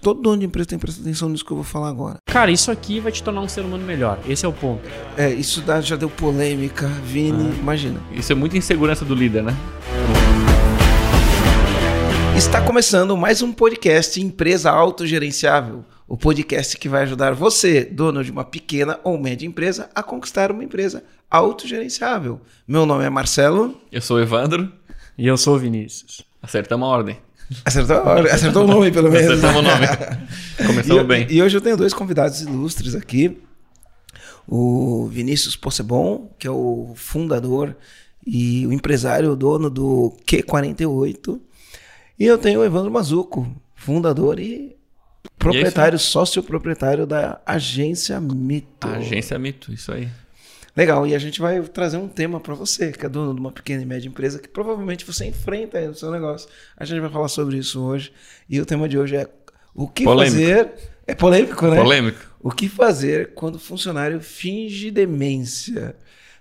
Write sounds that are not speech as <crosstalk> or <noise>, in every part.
Todo dono de empresa tem que prestar atenção nisso que eu vou falar agora. Cara, isso aqui vai te tornar um ser humano melhor. Esse é o ponto. É, isso dá- já deu polêmica, Vini, imagina. Isso é muita insegurança do líder, né? Está começando mais um podcast Empresa Autogerenciável. O podcast que vai ajudar você, dono de uma pequena ou média empresa, a conquistar uma empresa autogerenciável. Meu nome é Marcelo. Eu sou o Evandro. E eu sou o Vinícius. Acertamos a ordem. Acertou, acertou o nome, pelo menos. Acertamos o nome. <laughs> E, Começamos bem. e hoje eu tenho dois convidados ilustres aqui. O Vinícius Possebon, que é o fundador e o empresário, o dono do Q48. E eu tenho o Evandro Mazuco, fundador e proprietário, sócio proprietário da Agência Mito. Agência Mito, isso aí. Legal, e a gente vai trazer um tema para você, que é dono de uma pequena e média empresa, que provavelmente você enfrenta aí no seu negócio. A gente vai falar sobre isso hoje. E o tema de hoje é o que Polêmico. fazer. É polêmico, né? Polêmico. O que fazer quando o funcionário finge demência?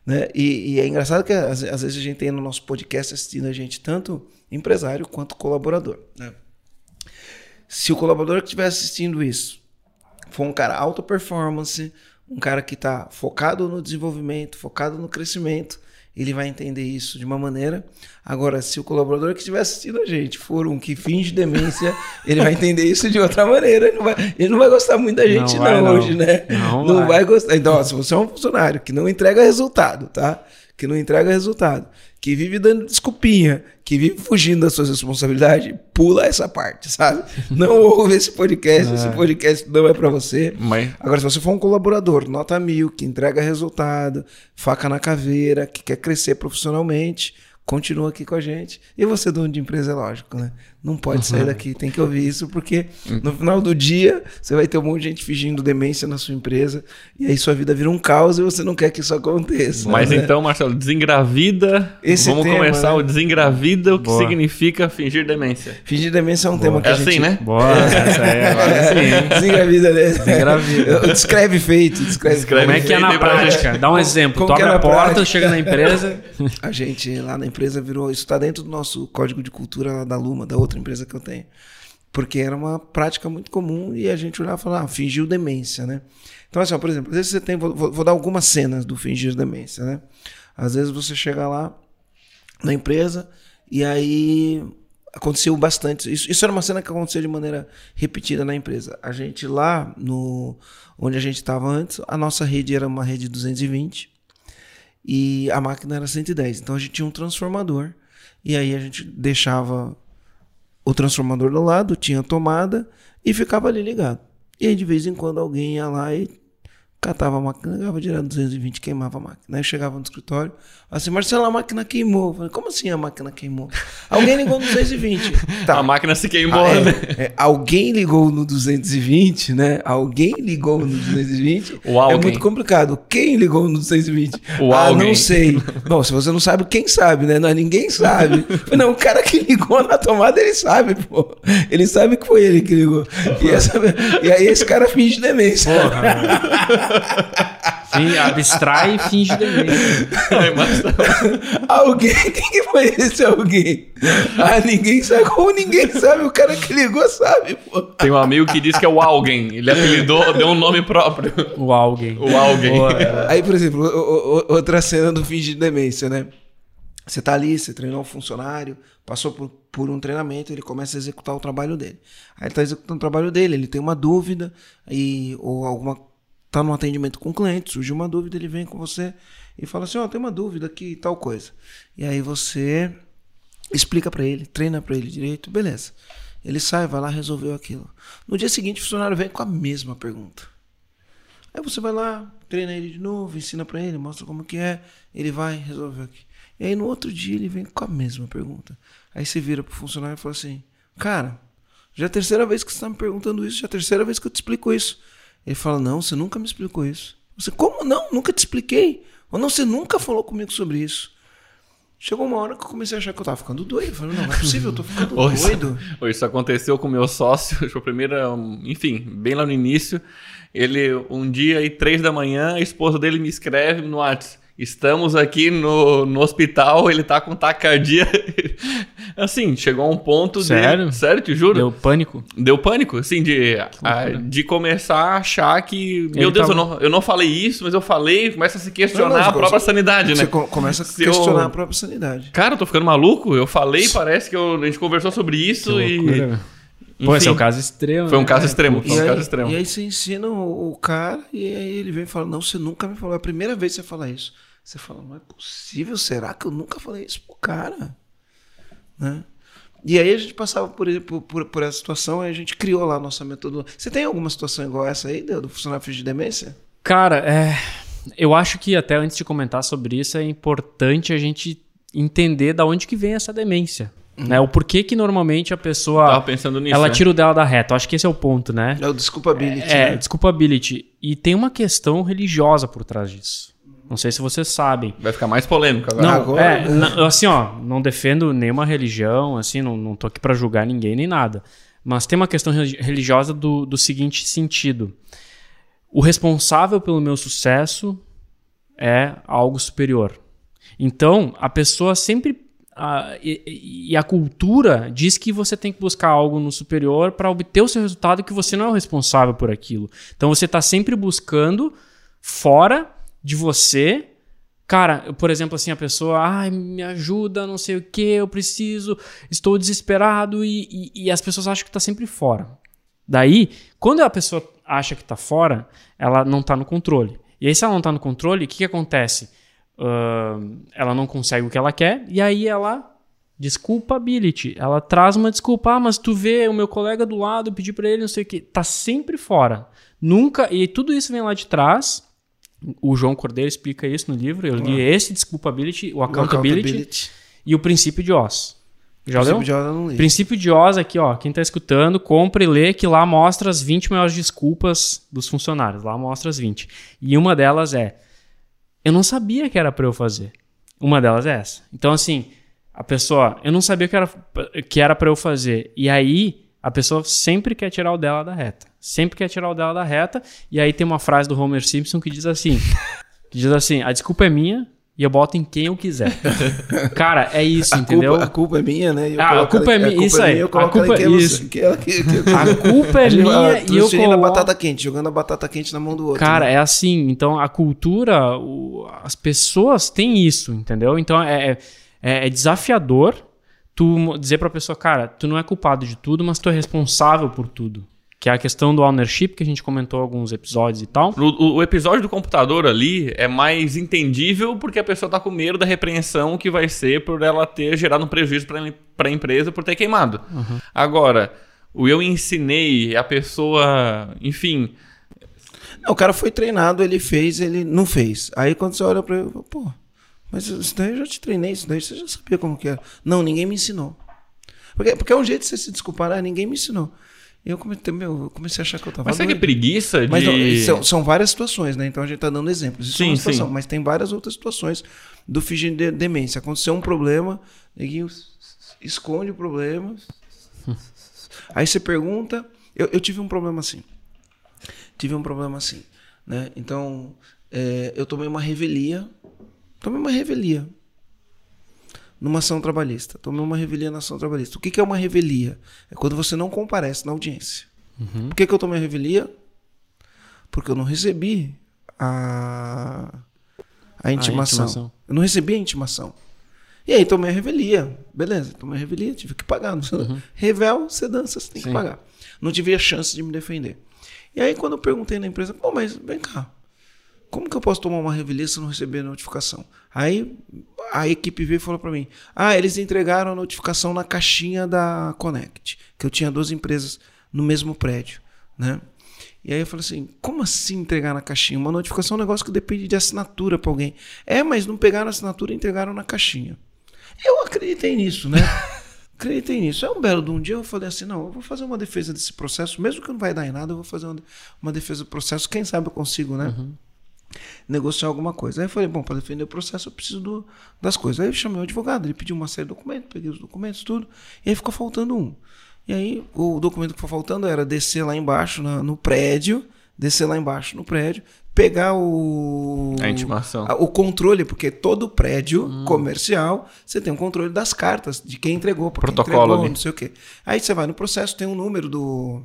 Né? E, e é engraçado que às, às vezes a gente tem no nosso podcast assistindo a gente tanto empresário quanto colaborador. Né? Se o colaborador que estiver assistindo isso for um cara alta performance, um cara que está focado no desenvolvimento, focado no crescimento, ele vai entender isso de uma maneira. Agora, se o colaborador que estiver assistindo a gente for um que finge demência, <laughs> ele vai entender isso de outra maneira. Ele não vai, ele não vai gostar muito da gente, não, vai, não. hoje, né? Não vai. vai. gostar. Então, ó, se você é um funcionário que não entrega resultado, tá? Que não entrega resultado, que vive dando desculpinha, que vive fugindo das suas responsabilidades, pula essa parte, sabe? <laughs> Não ouve esse podcast, esse podcast não é pra você. Mas Agora, se você for um colaborador, nota mil, que entrega resultado, faca na caveira, que quer crescer profissionalmente, continua aqui com a gente. E você, dono de empresa, é lógico, né? Não pode sair daqui, tem que ouvir isso, porque no final do dia você vai ter um monte de gente fingindo demência na sua empresa, e aí sua vida vira um caos e você não quer que isso aconteça. Mas né? então, Marcelo, desengravida. Esse Vamos tema, começar né? o desengravida, o que Boa. significa fingir demência. Fingir demência é um tema que É a assim, gente... né? Boa, <laughs> essa aí agora sim, hein? Desengravida, né? Desengravida. Descreve feito, descreve, Descreve Como é que é na prática? Dá um exemplo. como é a na porta, prática? chega na empresa. <laughs> A gente lá na empresa virou. Isso está dentro do nosso código de cultura lá da Luma, da outra empresa que eu tenho. Porque era uma prática muito comum e a gente olhava e falava, ah, fingiu demência, né? Então, assim, ó, por exemplo, às vezes você tem. Vou, vou- dar algumas cenas do fingir demência, né? Às vezes você chega lá na empresa e aí aconteceu bastante. Isso, isso era uma cena que acontecia de maneira repetida na empresa. A gente lá, no onde a gente estava antes, a nossa rede era uma rede 220 e a máquina era 110. Então a gente tinha um transformador e aí a gente deixava o transformador do lado, tinha tomada e ficava ali ligado. E aí de vez em quando alguém ia lá e catava a máquina, ligava direto 220, queimava a máquina. Aí eu chegava no escritório, assim, Marcelo, a máquina queimou. Eu falei, como assim a máquina queimou? Alguém ligou no 220. <laughs> Tá. A máquina se queimou, Ah, é, né? é, alguém ligou no 220, né? Alguém ligou no 220. O É alguém. muito complicado. Quem ligou no 220? O ah, alguém. não sei. Bom, se você não sabe, quem sabe, né? Não, ninguém sabe. não, o cara que ligou na tomada, ele sabe, pô. Ele sabe que foi ele que ligou. E, essa- e aí esse cara finge demência. <laughs> Fin- abstrai e finge demência. Ai, Marcelo. Alguém, quem que foi esse alguém? Ah, ninguém sabe. Como ninguém sabe? O cara que ligou sabe, pô. Tem um amigo que diz que é o alguém. Ele apelidou, deu um nome próprio. O alguém. O alguém. Boa, é. Aí, por exemplo, o- o- o- outra cena do fingir demência, né? Você tá ali, você treinou um funcionário, passou por, por um treinamento, ele começa a executar o trabalho dele. Aí ele tá executando o trabalho dele, ele tem uma dúvida, e, ou alguma. Tá num atendimento com o cliente, surgiu uma dúvida, ele vem com você e fala assim: Ó, tem uma dúvida aqui e tal coisa. E aí você explica pra ele, treina pra ele direito, beleza. Ele sai, vai lá, resolveu aquilo. No dia seguinte, o funcionário vem com a mesma pergunta. Aí você vai lá, treina ele de novo, ensina pra ele, mostra como que é, ele vai, resolve aqui. E aí no outro dia ele vem com a mesma pergunta. Aí você vira pro funcionário e fala assim: Cara, já é a terceira vez que você tá me perguntando isso, já é a terceira vez que eu te explico isso. Ele fala: Não, você nunca me explicou isso. Você, como não? Nunca te expliquei. Ou não, você nunca falou comigo sobre isso. Chegou uma hora que eu comecei a achar que eu tava ficando doido. Eu falei, não, não é possível, eu tô ficando <laughs> Ou isso, doido. <laughs> ou isso aconteceu com o meu sócio, <laughs> foi a primeira, enfim, bem lá no início. Ele, um dia, aí, três da manhã, a esposa dele me escreve no WhatsApp. Estamos aqui no, no hospital, ele tá com taquicardia. <laughs> assim, chegou a um ponto Sério? de. Sério, te juro. Deu pânico. Deu pânico, assim, de, a- loucura. de começar a achar que. Meu Deus, tava- eu, não, eu não falei isso, mas eu falei, começa a se questionar Não, não, a própria você- sanidade, Você né? co- começa a Se eu- questionar a própria sanidade. Cara, eu tô ficando maluco. Eu falei, parece que eu- a gente conversou sobre isso Que e. velho. Pô, esse é enfim, o caso extremo. Foi um né? caso extremo. Foi um aí, caso extremo. e aí você ensina o, o cara e aí ele vem e fala, não, você nunca me falou. É a primeira vez que você fala isso. Você fala, não é possível, será que eu nunca falei isso pro cara? Né? E aí a gente passava por, por, por, por essa situação e a gente criou lá a nossa metodologia. Você tem alguma situação igual essa aí, do do funcionário de demência? Cara, é, eu acho que até antes de comentar sobre isso é importante a gente entender da onde que vem essa demência. Né? O porquê que normalmente a pessoa Tava pensando nisso. ela né? tira o dela da reta. Eu acho que esse é o ponto, né? É o desculpability, É, né? desculpability. E tem uma questão religiosa por trás disso. Não sei se vocês sabem. Vai ficar mais polêmico agora. Não, agora- é, na- assim, ó, não defendo nenhuma religião, assim, não, não tô aqui pra julgar ninguém nem nada. Mas tem uma questão religi- religiosa do, do seguinte sentido: o responsável pelo meu sucesso é algo superior. Então, a pessoa sempre. a- e, e a cultura diz que você tem que buscar algo no superior para obter o seu resultado, que você não é o responsável por aquilo. Então, você está sempre buscando fora de você. Cara, por exemplo, assim, a pessoa, ai, me ajuda, não sei o que, eu preciso, estou desesperado, e, e- e as pessoas acham que está sempre fora. Daí, quando a pessoa acha que está fora, ela não está no controle. E aí, se ela não está no controle, o que, que acontece? Ahn, ela não consegue o que ela quer, e aí ela desculpability. Ela traz uma desculpa, ah, mas tu vê o meu colega do lado, eu pedi pra ele, não sei o que. Tá sempre fora. Nunca. E tudo isso vem lá de trás. O João Cordeiro explica isso no livro. Eu li esse desculpability, o O accountability, e o princípio de Oz. Já leu? Princípio de ordem eu não li. Princípio de Oz aqui, ó. Quem tá escutando, compra e lê, que lá mostra as 20 maiores desculpas dos funcionários. Lá mostra as 20. E uma delas é: eu não sabia que era pra eu fazer. Uma delas é essa. Então, assim, a pessoa, eu não sabia que era, que era pra eu fazer. E aí, a pessoa sempre quer tirar o dela da reta. Sempre quer tirar o dela da reta. E aí tem uma frase do Homer Simpson que diz assim: <laughs> que diz assim, a desculpa é minha e eu boto em quem eu quiser. <laughs> Cara, é isso, A entendeu? culpa, a culpa é minha, né? Ah, a culpa é minha, isso aí. A culpa- eu- isso. A culpa é minha e eu coloco... batata quente, jogando a batata quente na mão do outro. Cara, né? é assim. Então, a cultura, o- as pessoas têm isso, entendeu? Então, é, é, é desafiador tu dizer pra pessoa, cara, tu não é culpado de tudo, mas tu é responsável por tudo. Que é a questão do ownership, que a gente comentou em alguns episódios e tal. O, o- episódio do computador ali é mais entendível porque a pessoa tá com medo da repreensão que vai ser por ela ter gerado um prejuízo pra, pra empresa por ter queimado. Agora, o eu ensinei a pessoa, enfim, Não, o cara foi treinado, ele fez, ele não fez. Aí quando você olha pra ele, pô, mas isso daí eu já te treinei, isso daí você já sabia como que era. Não, ninguém me ensinou. Porque, porque é um jeito de você se desculpar, ah, ninguém me ensinou. Eu comecei, meu, eu comecei a achar que eu tava mas será que é preguiça de... Mas não, são, são várias situações, né? Então a gente tá dando exemplos. Isso é Sim, uma situação, sim. mas tem várias outras situações do fingir de demência. Aconteceu um problema, neguinho esconde o problema. Aí você pergunta. Eu, eu tive um problema assim. Tive um problema assim. Né? Então, é, eu tomei uma revelia. Tomei uma revelia. Numa ação trabalhista. Tomei uma revelia na ação trabalhista. O que, que é uma revelia? É quando você não comparece na audiência. Por que, que eu tomei a revelia? Porque eu não recebi a, a, intimação. intimação. Eu não recebi a intimação. E aí tomei a revelia. Beleza, tomei a revelia, tive que pagar. Revel, você dança, você tem que Sim. pagar. Não tive a chance de me defender. E aí quando eu perguntei na empresa, pô, mas vem cá. Como que eu posso tomar uma revelia se eu não receber a notificação? Aí a equipe veio e falou para mim: Ah, eles entregaram a notificação na caixinha da Connect, que eu tinha duas empresas no mesmo prédio, né? E aí eu falei assim: como assim entregar na caixinha? Uma notificação é um negócio que depende de assinatura para alguém. É, mas não pegaram a assinatura e entregaram na caixinha. Eu acreditei nisso, né? <laughs> acreditei nisso. É um belo de um dia eu falei assim: não, eu vou fazer uma defesa desse processo, mesmo que não vai dar em nada, eu vou fazer uma, defesa do processo. Quem sabe eu consigo, né? Negociar alguma coisa. Aí eu falei, bom, para defender o processo eu preciso do- das coisas. Aí eu chamei o advogado, ele pediu uma série de documentos, peguei os documentos, tudo, e aí ficou faltando um. E aí o documento que ficou faltando era descer lá embaixo na- no prédio, descer lá embaixo no prédio, pegar o. A intimação. a- O controle, porque todo prédio comercial você tem um controle das cartas, de quem entregou, quem Protocolo entregou, ali. não sei o quê. Aí você vai no processo, tem um número do.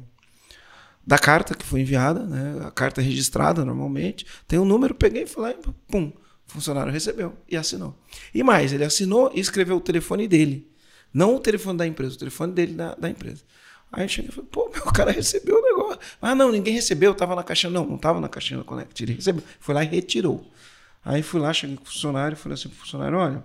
Da carta que foi enviada, né? A carta é registrada normalmente. Tem um número, peguei e e pum, o funcionário recebeu e assinou. E mais, ele assinou e escreveu o telefone dele. Não o telefone da empresa, o telefone dele da, da empresa. Aí eu cheguei e falei, pô, meu, <laughs> cara recebeu o negócio. Ah, não, ninguém recebeu, tava na caixinha. Não, não tava na caixinha da Connect, ele recebeu. Foi lá e retirou. Aí fui lá, cheguei com o funcionário falei assim pro funcionário, olha,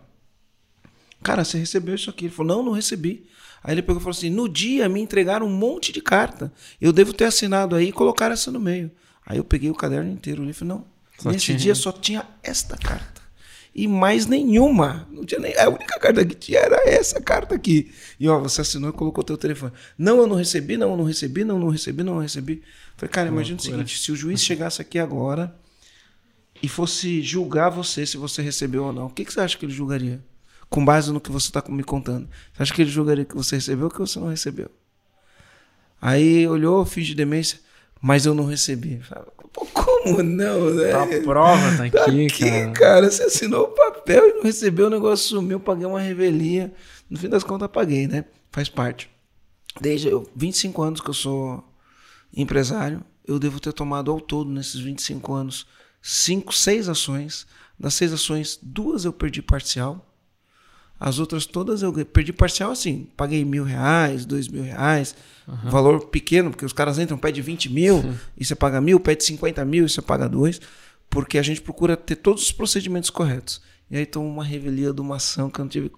cara, você recebeu isso aqui? Ele falou, não, não recebi. Aí ele pegou e falou assim, no dia me entregaram um monte de carta. Eu devo ter assinado aí e colocar essa no meio. Aí eu peguei o caderno inteiro ali e falei, não, Só nesse tinha- dia só tinha esta carta. E mais nenhuma. Não tinha nem, a única carta que tinha era essa carta aqui. E ó, você assinou e colocou teu telefone. Não, eu não recebi, não, eu não recebi, não, eu não recebi, não, eu recebi. Falei, cara, imagina o seguinte: se o juiz chegasse aqui agora e fosse julgar você se você recebeu ou não, o que, que você acha que ele julgaria? Com base no que você está me contando. Você acha que ele julgaria que você recebeu ou que você não recebeu? Aí olhou, fiz de demência, mas eu não recebi. Como não, né? Tá a prova, tá Tá aqui, aqui, cara. cara. Você assinou o papel e não recebeu, o negócio sumiu, paguei uma revelia. No fim das contas, paguei, né? Faz parte. Desde eu, 25 anos que eu sou empresário, eu devo ter tomado ao todo, nesses 25 anos, cinco, seis ações. Das seis ações, duas eu perdi parcial. As outras todas eu perdi parcial assim. Paguei mil reais, dois mil reais. Valor pequeno, porque os caras entram, pede 20 mil e você paga mil, pede 50 mil e você paga dois. Porque a gente procura ter todos os procedimentos corretos. E aí toma uma revelia de uma ação que eu não tive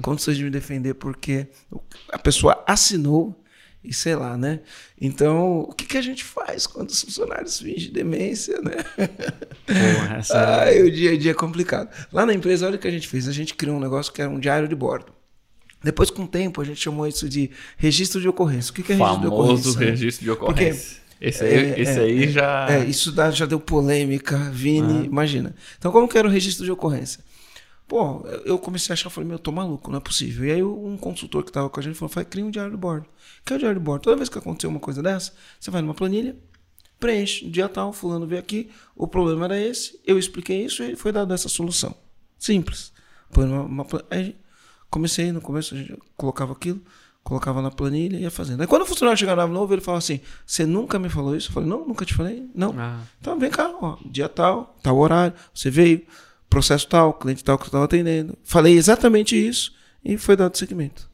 condições de me defender, porque a pessoa assinou e sei lá, né? Então, o que, que a gente faz quando os funcionários fingem demência, né? Porra, essa é- Ai, o dia a dia é complicado. Lá na empresa, olha o que a gente fez. A gente criou um negócio que era um diário de bordo. Depois, com o tempo, a gente chamou isso de registro de ocorrência. O que, que é registro de Famoso ocorrência? né? registro de Porque- ocorrência. esse aí, É, esse é, aí é, já. É, isso dá- já deu polêmica, Vini, imagina. Então, como que era o registro de ocorrência? Pô, eu comecei a achar, falei, meu, eu tô maluco, não é possível. E aí um consultor que tava com a gente falou, vai, cria um diário de bordo. Que é o diário de bordo? Toda vez que acontecer uma coisa dessa, você vai numa planilha, preenche, dia tal, fulano veio aqui, o problema era esse, eu expliquei isso e foi dada essa solução. Simples. Põe numa, uma pla- aí comecei, no começo a gente colocava aquilo, colocava na planilha e ia fazendo. Aí quando o funcionário chegava novo, ele falava assim, você nunca me falou isso? Eu falei, não, nunca te falei, não. Ah. Então vem cá, ó, dia tal, tal horário, você veio, processo tal, cliente tal que eu estava atendendo. Falei exatamente isso e foi dado seguimento.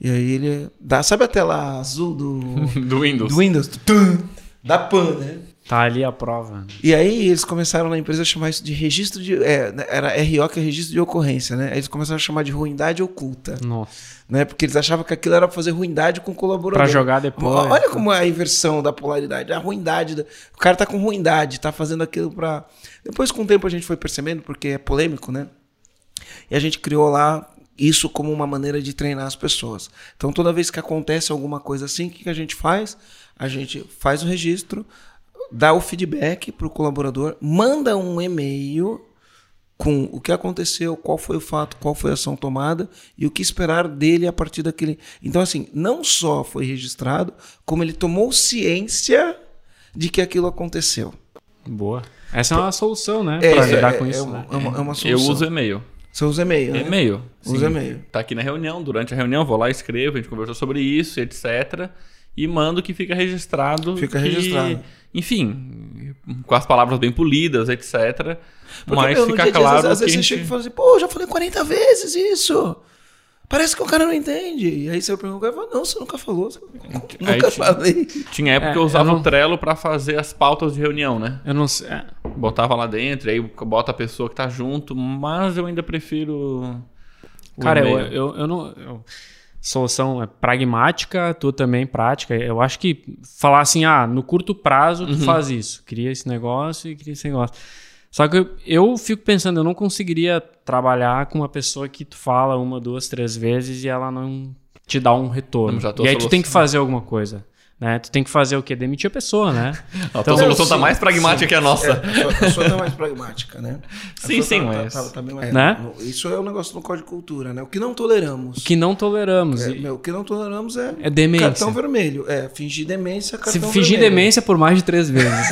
E aí ele dá, sabe a tela azul do, <laughs> Do Windows. do Windows? Tum, da PAN, né? Tá ali a prova. E aí eles começaram na empresa a chamar isso de registro de. é, era RO, que é registro de ocorrência, né? Aí eles começaram a chamar de ruindade oculta. Nossa. Né? Porque eles achavam que aquilo era pra fazer ruindade com o colaborador. Pra jogar depois. Olha como é a inversão da polaridade. A ruindade. da- O cara tá com ruindade, tá fazendo aquilo pra. Depois, com o tempo, a gente foi percebendo, porque é polêmico, né? E a gente criou lá isso como uma maneira de treinar as pessoas. Então, toda vez que acontece alguma coisa assim, o que que a gente faz? A gente faz o registro, dá o feedback para o colaborador, manda um e-mail com o que aconteceu, qual foi o fato, qual foi a ação tomada e o que esperar dele a partir daquele. Então, assim, não só foi registrado, como ele tomou ciência de que aquilo aconteceu. Boa. Essa é uma solução, né? É, pra lidar é- com é isso. uma- né? é uma, é uma Eu solução. uso e-mail. Você usa e-mail, né? E-mail. Usa e-mail. Tá aqui na reunião, durante a reunião, vou lá, escrevo, a gente conversou sobre isso, etc. E mando que fica registrado. Fica que, registrado. Enfim, com as palavras bem polidas, etc. Porque, mas meu, fica dia a dia, claro às vezes, você gente... chega e fala assim, pô, eu já falei 40 vezes isso. Parece que o cara não entende. E aí você pergunta, fala, não, você nunca falou. Você nunca tinha- falei. Tinha época É, que eu usava eu não- o Trello pra fazer as pautas de reunião, né? Eu não sei. é, Botava lá dentro, aí bota a pessoa que tá junto, mas eu ainda prefiro. o Cara, eu, eu, eu não. eu- solução é pragmática, tu também prática. Eu acho que falar assim, ah, no curto prazo tu faz isso. Cria esse negócio e cria esse negócio. Só que eu, eu fico pensando, eu não conseguiria trabalhar com uma pessoa que tu fala uma, duas, três vezes e ela não te dá um retorno. E aí tu tem que fazer alguma coisa. Né? Tu tem que fazer o quê? Demitir a pessoa, né? <laughs> A tua solução tá mais pragmática sim. que a nossa. É, a sua, a sua tá mais pragmática, né? A Sim, sim, tá- mas- tá- tá mais- Né? no- Isso é um negócio no código de cultura, né? O que não toleramos. O que não toleramos. É, E- meu, o que não toleramos é, É demência. cartão vermelho. É, fingir demência, Se cartão fingir vermelho. demência por mais de três vezes. <laughs>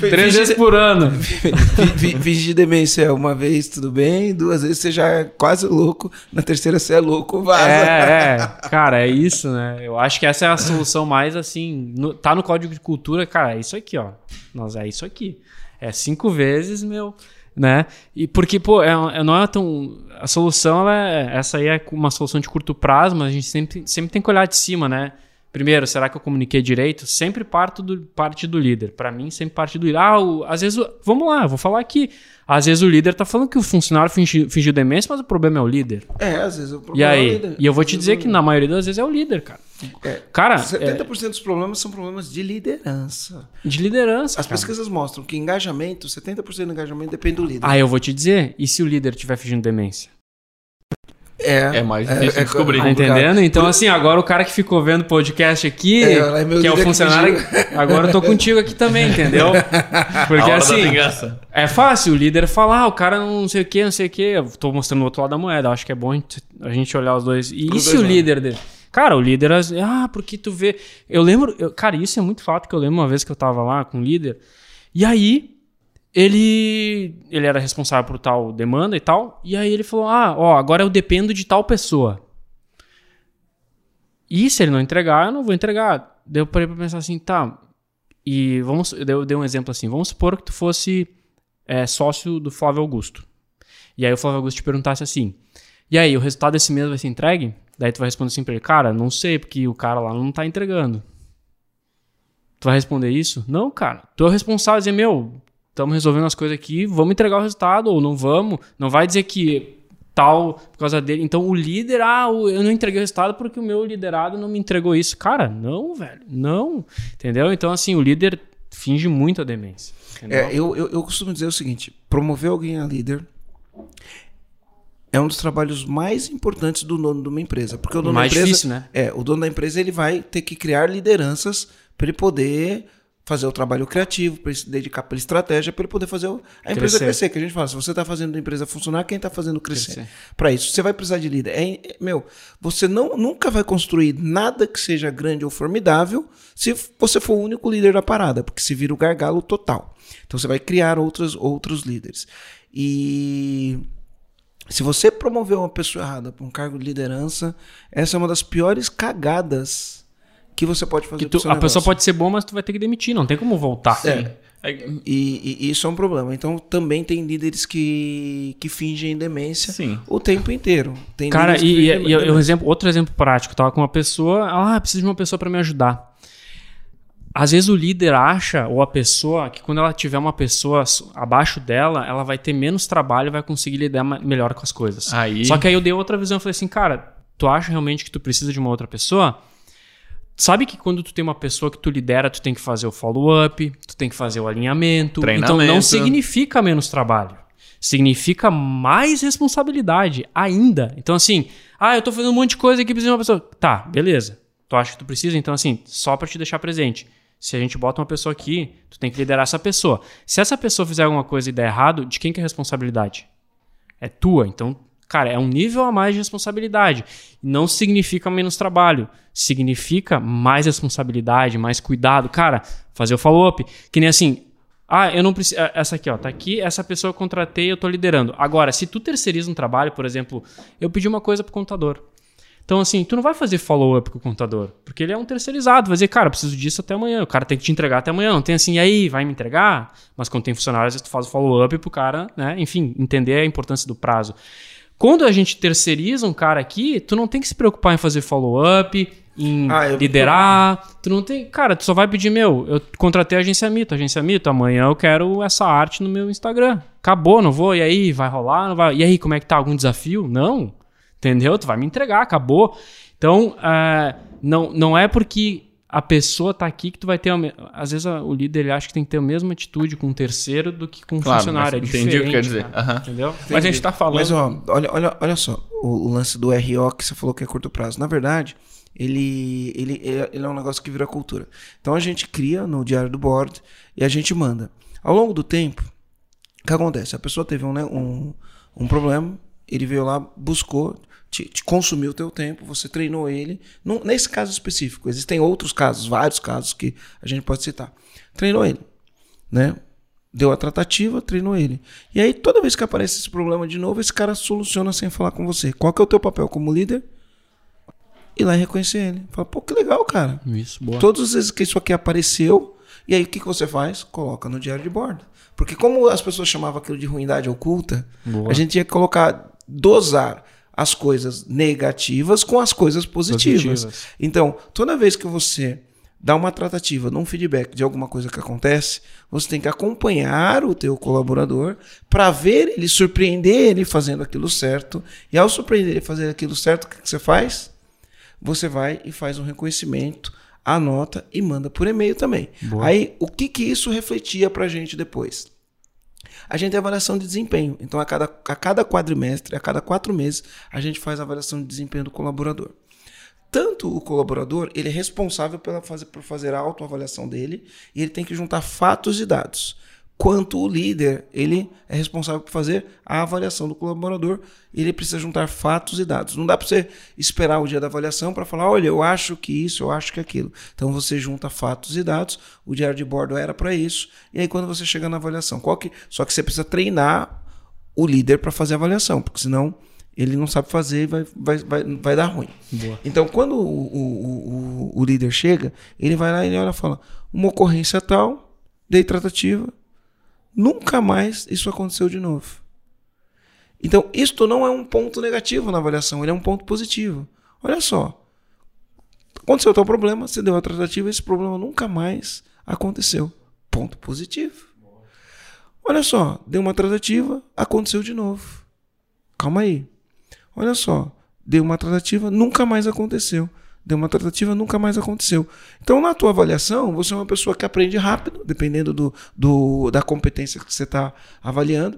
Três fingir vezes por ano. Fi- fi- Fingir demência uma vez, tudo bem. Duas vezes você já é quase louco. Na terceira você é louco, vaza. É, é. Cara, é isso, né? Eu acho que essa é a solução mais assim. no- tá no código de cultura, cara, é isso aqui, ó. Nós é isso aqui. É cinco vezes, meu. Né? E porque, pô, é, é- não é tão. A solução, ela é, essa aí é uma solução de curto prazo, mas a gente sempre, sempre tem que olhar de cima, né? Primeiro, será que eu comuniquei direito? Sempre parto do, parte do líder. Pra mim, sempre parte do líder. Ah, o- às vezes. o- vamos lá, eu vou falar aqui. Às vezes o líder tá falando que o funcionário fingiu, fingiu demência, mas o problema é o líder. É, às vezes o E problema é o aí? líder. E eu vou te dizer que na maioria das vezes é o líder, cara. É, Cara, é, 70% dos problemas são problemas de liderança. de liderança. As cara. pesquisas mostram que engajamento, 70% do engajamento depende do líder. Ah, eu vou te dizer. E se o líder estiver fingindo demência? É, É mais difícil descobrir. Tá entendendo? Então, assim, agora o cara que ficou vendo o podcast aqui, É, é que é o funcionário, agora eu tô contigo aqui também, entendeu? <laughs> Porque assim, é fácil o líder falar, ah, o cara não sei o que, não sei o que. Eu tô mostrando o outro lado da moeda. Acho que é bom a gente- olhar os dois. E, se dois o líder dele? Cara, o líder, ah, porque tu vê. Eu lembro, eu- cara, isso é muito fato que eu lembro uma vez que eu tava lá com o líder. E aí, ele ele era responsável por tal demanda e tal. E aí ele falou: Ah, ó, agora eu dependo de tal pessoa. E se ele não entregar, eu não vou entregar. Daí eu parei pra pensar assim, tá. E vamos. Eu dei um exemplo assim: vamos supor que tu fosse é, sócio do Flávio Augusto. E aí o Flávio Augusto te perguntasse assim: E aí, o resultado desse mês vai ser entregue? Daí tu vai responder assim pra ele: Cara, não sei, porque o cara lá não tá entregando. Tu vai responder isso? Não, cara. Tu é o responsável dizer: Meu, estamos resolvendo as coisas aqui, vamos entregar o resultado, ou não vamos. Não vai dizer que tal por causa dele. Então o líder, ah, eu não entreguei o resultado porque o meu liderado não me entregou isso. Cara, não, velho, não. Entendeu? Então, assim, o líder finge muito a demência. É, eu, eu, eu costumo dizer o seguinte: promover alguém a líder é um dos trabalhos mais importantes do dono de uma empresa. Porque o dono Mais da empresa. difícil, né? É, o dono da empresa ele vai ter que criar lideranças para ele poder fazer o trabalho criativo, para ele se dedicar pela estratégia, para ele poder fazer a empresa Crescer. crescer. Que a gente fala, se você está fazendo a empresa funcionar, quem está fazendo crescer? Crescer. Para isso, você vai precisar de líder. É- meu, você não, nunca vai construir nada que seja grande ou formidável se você for o único líder da parada, porque se vira o gargalo total. Então você vai criar outros, outros líderes. E se você promover uma pessoa errada para um cargo de liderança, essa é uma das piores cagadas que você pode fazer tu- seu a pessoa negócio. pode ser boa, mas tu vai ter que demitir, não tem como voltar. É. É, E, e- e isso é um problema. Então também tem líderes que, que fingem demência Sim. o tempo inteiro. Tem Cara, e, e, e um exemplo, outro exemplo prático, eu tava com uma pessoa, ela, ah, preciso de uma pessoa para me ajudar. Às vezes o líder acha, ou a pessoa, que quando ela tiver uma pessoa abaixo dela, ela vai ter menos trabalho e vai conseguir lidar melhor com as coisas. Aí- Só que aí eu dei outra visão, eu falei assim, cara, tu acha realmente que tu precisa de uma outra pessoa? Sabe que quando tu tem uma pessoa que tu lidera, tu tem que fazer o follow-up, tu tem que fazer o alinhamento. Então não significa menos trabalho. Significa mais responsabilidade ainda. Então, assim, ah, eu tô fazendo um monte de coisa aqui, preciso de uma pessoa. Tá, beleza. Tu acha que tu precisa? Então, assim, só pra te deixar presente. Se a gente bota uma pessoa aqui, tu tem que liderar essa pessoa. Se essa pessoa fizer alguma coisa e der errado, de quem que é a responsabilidade? é tua. Então, cara, é um nível a mais de responsabilidade. Não significa menos trabalho. Significa mais responsabilidade, mais cuidado. Cara, fazer o follow-up. Que nem assim. Ah, eu não preciso. Essa aqui, ó, tá aqui, essa pessoa eu contratei, eu tô liderando. Agora, se tu terceiriza um trabalho, por exemplo, eu pedi uma coisa pro contador. Então, assim, tu não vai fazer follow-up com o contador, porque ele é um terceirizado. Vai dizer, cara, preciso disso até amanhã. O cara tem que te entregar até amanhã. Não tem assim, e aí, vai me entregar? Mas quando tem funcionários, tu faz o follow-up pro cara, né? Enfim, entender a importância do prazo. Quando a gente terceiriza um cara aqui, tu não tem que se preocupar em fazer follow-up, em Ah, liderar. Tu não tem. Cara, tu só vai pedir, meu, eu contratei a agência Mito, agência Mito, amanhã eu quero essa arte no meu Instagram. Acabou, não vou. E aí, vai rolar? Não vai? E aí, como é que tá? Algum desafio? Não. Entendeu? Tu vai me entregar, acabou. Então, ah, não, não é porque a pessoa tá aqui que tu vai ter. Às vezes a- o líder ele acha que tem que ter a mesma atitude com um terceiro do que com um Claro, funcionário. É entendi o que quer dizer. Entendeu? Mas a gente tá falando. Mas ó, olha, olha, olha só, o, o lance do RO que você falou que é curto prazo. Na verdade, ele, ele, ele é um negócio que vira cultura. Então a gente cria no diário do board e a gente manda. Ao longo do tempo, o que acontece? A pessoa teve um, né, um, um problema, ele veio lá, buscou, te, te consumiu o teu tempo, você treinou ele. Não, nesse caso específico, existem outros casos, vários casos que a gente pode citar. Treinou ele, né? Deu a tratativa, treinou ele. E aí, toda vez que aparece esse problema de novo, esse cara soluciona sem falar com você. Qual que é o teu papel como líder? Ir lá e reconhecer ele. Fala, pô, que legal, cara. Isso, boa. Todas as vezes que isso aqui apareceu, e aí o que, que você faz? Coloca no diário de bordo. Porque como as pessoas chamavam aquilo de ruindade oculta, Boa. a gente ia colocar, dosar as coisas negativas com as coisas positivas. Positivas. Então, toda vez que você dá uma tratativa, dá um feedback de alguma coisa que acontece, você tem que acompanhar o teu colaborador para ver ele, surpreender ele fazendo aquilo certo. E ao surpreender ele fazendo aquilo certo, o que que você faz? Você vai e faz um reconhecimento, anota e manda por e-mail também. Boa. Aí, o que que isso refletia para a gente depois? A gente tem avaliação de desempenho. Então, a cada, a cada quadrimestre, a cada quatro meses, a gente faz a avaliação de desempenho do colaborador. Tanto o colaborador, ele é responsável pela fazer, por fazer a autoavaliação dele e ele tem que juntar fatos e dados. Quanto o líder, ele é responsável por fazer a avaliação do colaborador, ele precisa juntar fatos e dados. Não dá para você esperar o dia da avaliação para falar, olha, eu acho que isso, eu acho que aquilo. Então você junta fatos e dados, o diário de bordo era para isso, e aí quando você chega na avaliação, qual que, só que você precisa treinar o líder para fazer a avaliação, porque senão ele não sabe fazer e vai, vai, vai, vai dar ruim. Boa. Então, quando o, o, o, o líder chega, ele vai lá e ele olha e fala: uma ocorrência tal, dei tratativa, nunca mais isso aconteceu de novo. Então, isto não é um ponto negativo na avaliação, ele é um ponto positivo. Olha só, aconteceu tal problema, você deu a tratativa, esse problema nunca mais aconteceu. Ponto positivo. Olha só, deu uma tratativa, aconteceu de novo. Calma aí. Olha só, deu uma tratativa, nunca mais aconteceu. Deu uma tratativa, nunca mais aconteceu. Então, na tua avaliação, você é uma pessoa que aprende rápido, dependendo do, do da competência que você está avaliando.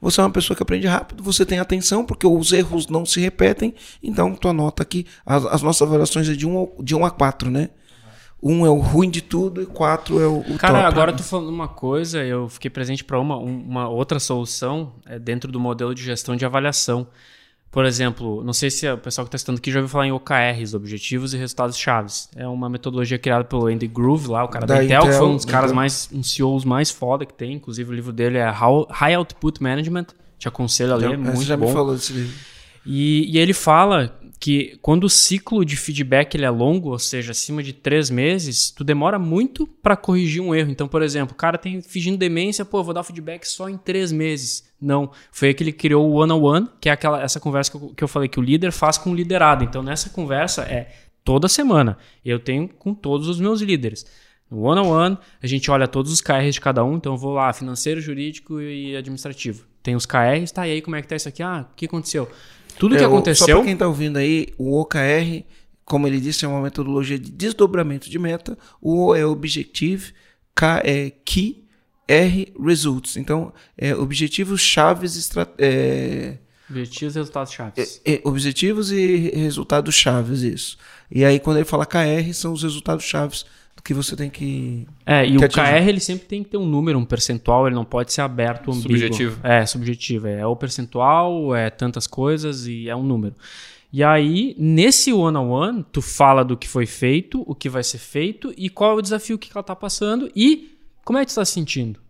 Você é uma pessoa que aprende rápido, você tem atenção, porque os erros não se repetem. Então, tua nota aqui, as, as nossas avaliações é de 1 um, de um a 4, né? Um é o ruim de tudo e quatro é o, o Cara, top. agora tu falando uma coisa, eu fiquei presente para uma, um- uma outra solução é, dentro do modelo de gestão de avaliação. Por exemplo, não sei se o pessoal que está estudando aqui já ouviu falar em OKRs, Objetivos e Resultados Chaves. É uma metodologia criada pelo Andy Groove lá, o cara da, Da Intel, que foi Intel, um dos caras Intel. mais, um CEOs mais foda que tem. Inclusive o livro dele é How- High Output Management. Te aconselho a ler, Já- é você muito já bom. me falou desse livro. E, e ele fala que quando o ciclo de feedback ele é longo, ou seja, acima de três meses, tu demora muito para corrigir um erro. Então, por exemplo, o cara tem fingindo demência, pô, eu vou dar feedback só em três meses. Não, foi aí que ele criou o one-on-one, que é aquela essa conversa que eu, que eu falei que o líder faz com o liderado. Então, nessa conversa é toda semana. Eu tenho com todos os meus líderes. No one-on-one, a gente olha todos os KRs de cada um. Então, eu vou lá, financeiro, jurídico e administrativo. Tem os KRs, tá? E aí, como é que tá isso aqui? Ah, o que aconteceu? Tudo que É, Só aconteceu. para quem está ouvindo aí, o OKR, como ele disse, é uma metodologia de desdobramento de meta. O O é Objective, K é Key, R Results. Então, é objetivos chaves, estra- é, Objetivos e resultados chaves. é, objetivos e resultados chaves, isso. E aí, quando ele fala KR, são os resultados chaves que você tem que. É, e que o atingir. KR ele sempre tem que ter um número, um percentual, ele não pode ser aberto, ambíguo. Subjetivo. É, subjetivo. É o percentual, é tantas coisas e é um número. E aí, nesse one-on-one, tu fala do que foi feito, o que vai ser feito e qual é o desafio que ela tá passando e como é que tu tá se sentindo.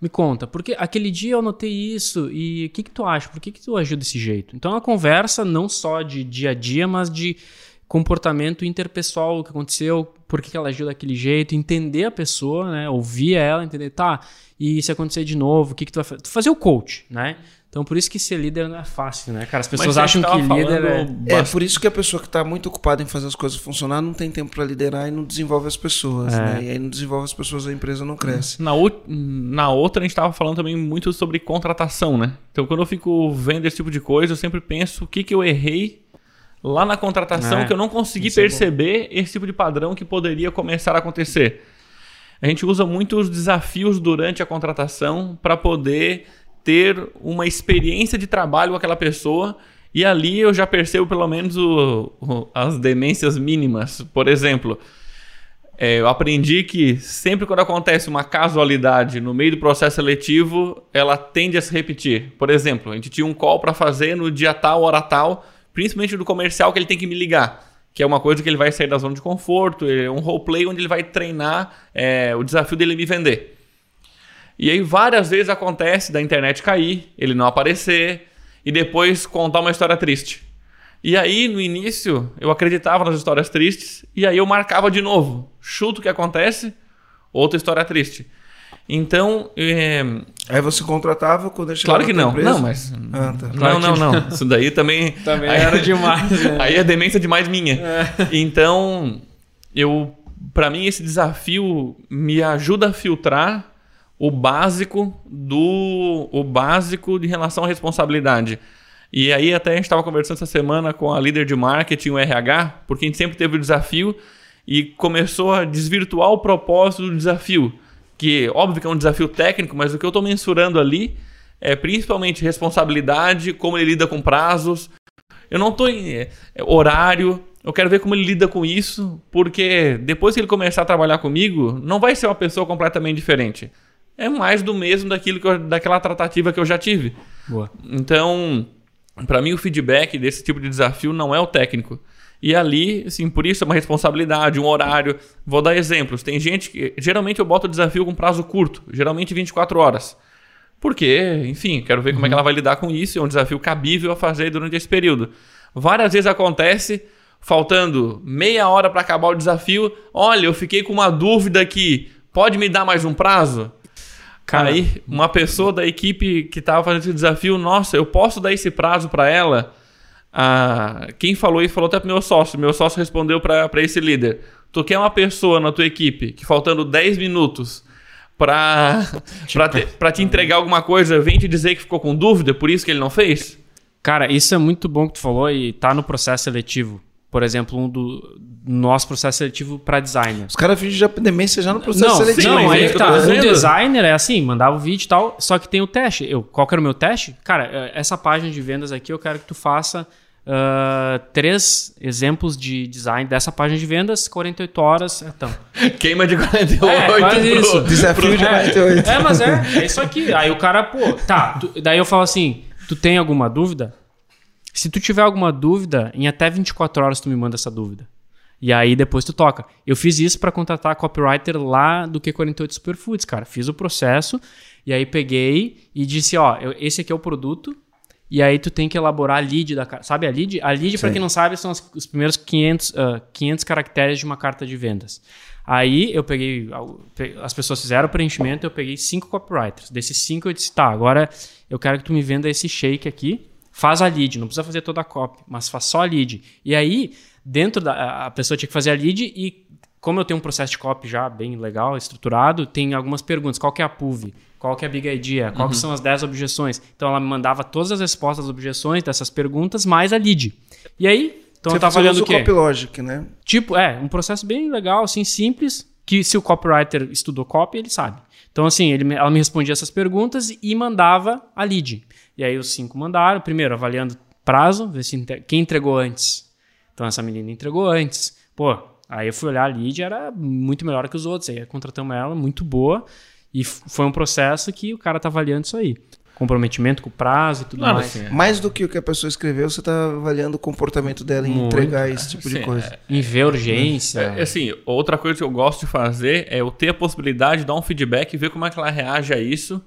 Me conta, porque aquele dia eu notei isso e o que, que tu acha? Por que, que tu agiu desse jeito? Então, é uma conversa não só de dia a dia, mas de comportamento interpessoal, o que aconteceu, por que, que ela agiu daquele jeito, entender a pessoa, né? Ouvir ela, entender, tá, e se acontecer de novo, o que, que tu vai fazer? Fazer o coach, né? Então, por isso que ser líder não é fácil, né, cara? As pessoas Mas acham que líder é... falando É por isso que a pessoa que está muito ocupada em fazer as coisas funcionar não tem tempo para liderar e não desenvolve as pessoas. É. Né? E aí não desenvolve as pessoas, a empresa não cresce. Na, na outra, a gente estava falando também muito sobre contratação, né? Então, quando eu fico vendo esse tipo de coisa, eu sempre penso o que, que eu errei lá na contratação É, que eu não consegui é perceber esse tipo de padrão que poderia começar a acontecer. A gente usa muito os desafios durante a contratação para poder ter uma experiência de trabalho com aquela pessoa E ali eu já percebo pelo menos o, o, as demências mínimas. Por exemplo, é, eu aprendi que sempre quando acontece uma casualidade no meio do processo seletivo, ela tende a se repetir. Por exemplo, a gente tinha um call para fazer no dia tal, hora tal, principalmente do comercial que ele tem que me ligar. Que é uma coisa que ele vai sair da zona de conforto, é um roleplay onde ele vai treinar é, o desafio dele me vender. E aí várias vezes acontece da internet cair, ele não aparecer e depois contar uma história triste. E aí, no início, eu acreditava nas histórias tristes e aí eu marcava de novo. Chuto o que acontece, outra história triste. Então. É... Aí você contratava quando ele Claro que não. Empresa? Não, mas. Ah, tá. Não, não, não. Isso daí também. <laughs> também aí, era demais. Né? <laughs> Aí é demência demais minha. É. Então, eu. Para mim, esse desafio me ajuda a filtrar o básico do. O básico de relação à responsabilidade. E aí até a gente estava conversando essa semana com a líder de marketing, o RH, porque a gente sempre teve o desafio e começou a desvirtuar o propósito do desafio. Que óbvio que é um desafio técnico, mas o que eu estou mensurando ali é principalmente responsabilidade, como ele lida com prazos. Eu não estou em é, horário, eu quero ver como ele lida com isso, porque depois que ele começar a trabalhar comigo, não vai ser uma pessoa completamente diferente. É mais do mesmo daquilo eu, daquela tratativa que eu já tive. Boa. Então, para mim, o feedback desse tipo de desafio não é o técnico. E ali, assim, por isso é uma responsabilidade, um horário. Vou dar exemplos. Tem gente que. Geralmente eu boto o desafio com prazo curto, geralmente 24 horas. Porque, enfim, quero ver como é que ela vai lidar com isso. É um desafio cabível a fazer durante esse período. Várias vezes acontece, faltando meia hora para acabar o desafio. Olha, eu fiquei com uma dúvida aqui. Pode me dar mais um prazo? Cara, aí uma pessoa da equipe que estava fazendo esse desafio, nossa, eu posso dar esse prazo para ela? Ah, quem falou isso falou até pro meu sócio. Meu sócio respondeu para esse líder: Tu quer uma pessoa na tua equipe que faltando 10 minutos para <laughs> te, pra te entregar alguma coisa, vem te dizer que ficou com dúvida, por isso que ele não fez? Cara, isso é muito bom que tu falou e tá no processo seletivo por exemplo, um do nosso processo seletivo para designer. Os caras fingem já demência já no processo não, seletivo. Não, aí é tá. O designer é assim, mandava o vídeo e tal, só que tem o teste. Eu, qual que era o meu teste? Cara, é, essa página de vendas aqui eu quero que tu faça uh, três exemplos de design dessa página de vendas, 48 horas. Então. <laughs> Queima de 48. É, quase pro, isso. Desafio pro, de 48. É, é, mas é, é isso aqui. Aí o cara, pô, tá. Tu, daí eu falo assim: tu tem alguma dúvida? Se tu tiver alguma dúvida, em até 24 horas tu me manda essa dúvida. E aí depois tu toca. Eu fiz isso para contratar copywriter lá do Q48 Superfoods, cara. Fiz o processo e aí peguei e disse, ó, eu, esse aqui é o produto. E aí tu tem que elaborar a lead da Sabe a lead? A lead, para quem não sabe, são os, os primeiros 500, uh, 500 caracteres de uma carta de vendas. Aí eu peguei, as pessoas fizeram o preenchimento, eu peguei cinco copywriters. Desses cinco eu disse, tá, agora eu quero que tu me venda esse shake aqui faz a lead, não precisa fazer toda a copy, mas faz só a lead. E aí, dentro da a pessoa tinha que fazer a lead e como eu tenho um processo de copy já bem legal, estruturado, tem algumas perguntas. Qual que é a PUV? Qual que é a Big Idea? Quais uhum. são as 10 objeções? Então ela me mandava todas as respostas às objeções dessas perguntas, mais a lead. E aí, então Você eu tava olhando o quê? Copy Logic, né? Tipo, é, um processo bem legal, assim, simples, que se o copywriter estudou copy, ele sabe. Então, assim, ele, ela me respondia essas perguntas e mandava a lead. E aí os cinco mandaram, primeiro avaliando prazo, ver se quem entregou antes. Então essa menina entregou antes. Pô, aí eu fui olhar a lead, era muito melhor que os outros. Aí contratamos ela, muito boa. E foi um processo que o cara tá avaliando isso aí. Comprometimento com o prazo e tudo mais. Assim, é. Mais do que o que a pessoa escreveu, você tá avaliando o comportamento dela em muito. entregar esse tipo assim, de coisa. É, em ver urgência. É, assim, outra coisa que eu gosto de fazer é eu ter a possibilidade de dar um feedback e ver como é que ela reage a isso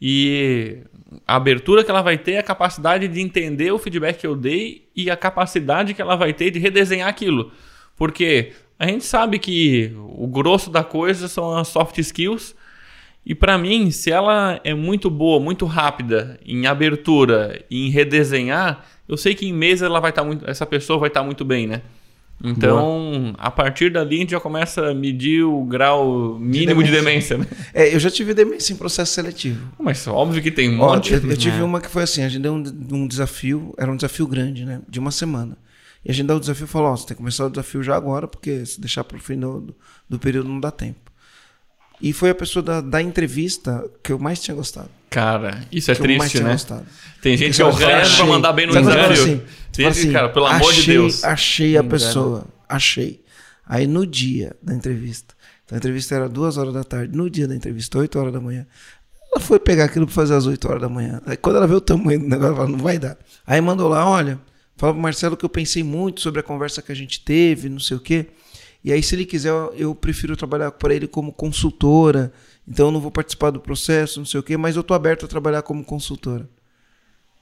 e a abertura que ela vai ter, a capacidade de entender o feedback que eu dei e a capacidade que ela vai ter de redesenhar aquilo. Porque a gente sabe que o grosso da coisa são as soft skills. E para mim, se ela é muito boa, muito rápida em abertura e em redesenhar, eu sei que em mesa ela vai estar tá muito, essa pessoa vai estar tá muito bem, né? Então, Boa. a partir dali a gente já começa a medir o grau mínimo de demência. De demência né? É, eu já tive demência em processo seletivo. Mas óbvio que tem um monte. Eu, eu tive é. uma que foi assim, a gente deu um, um, desafio, era um desafio grande, né? De uma semana. E a gente deu o desafio e falou, ó, você tem que começar o desafio já agora, porque se deixar para o fim do, do, período não dá tempo. E foi a pessoa da, da entrevista que eu mais tinha gostado. Cara, isso é que eu mais triste, tinha né? gostado. Tem gente que eu eu ganho pra achei. mandar bem no desafio. assim? Tem Fala gente assim, cara, pelo amor de achei- Deus. Achei a pessoa. Achei. Aí no dia da entrevista. Então a entrevista era duas horas da tarde. No dia da entrevista, 8 horas da manhã. Ela foi pegar aquilo pra fazer às 8 horas da manhã. Aí quando ela vê o tamanho do negócio, ela falou, não vai dar. Aí mandou lá, olha, fala pro Marcelo que eu pensei muito sobre a conversa que a gente teve, não sei o quê. E aí, se ele quiser, eu- prefiro trabalhar para ele como consultora. Então eu não vou participar do processo, não sei o quê, mas eu tô aberto a trabalhar como consultora.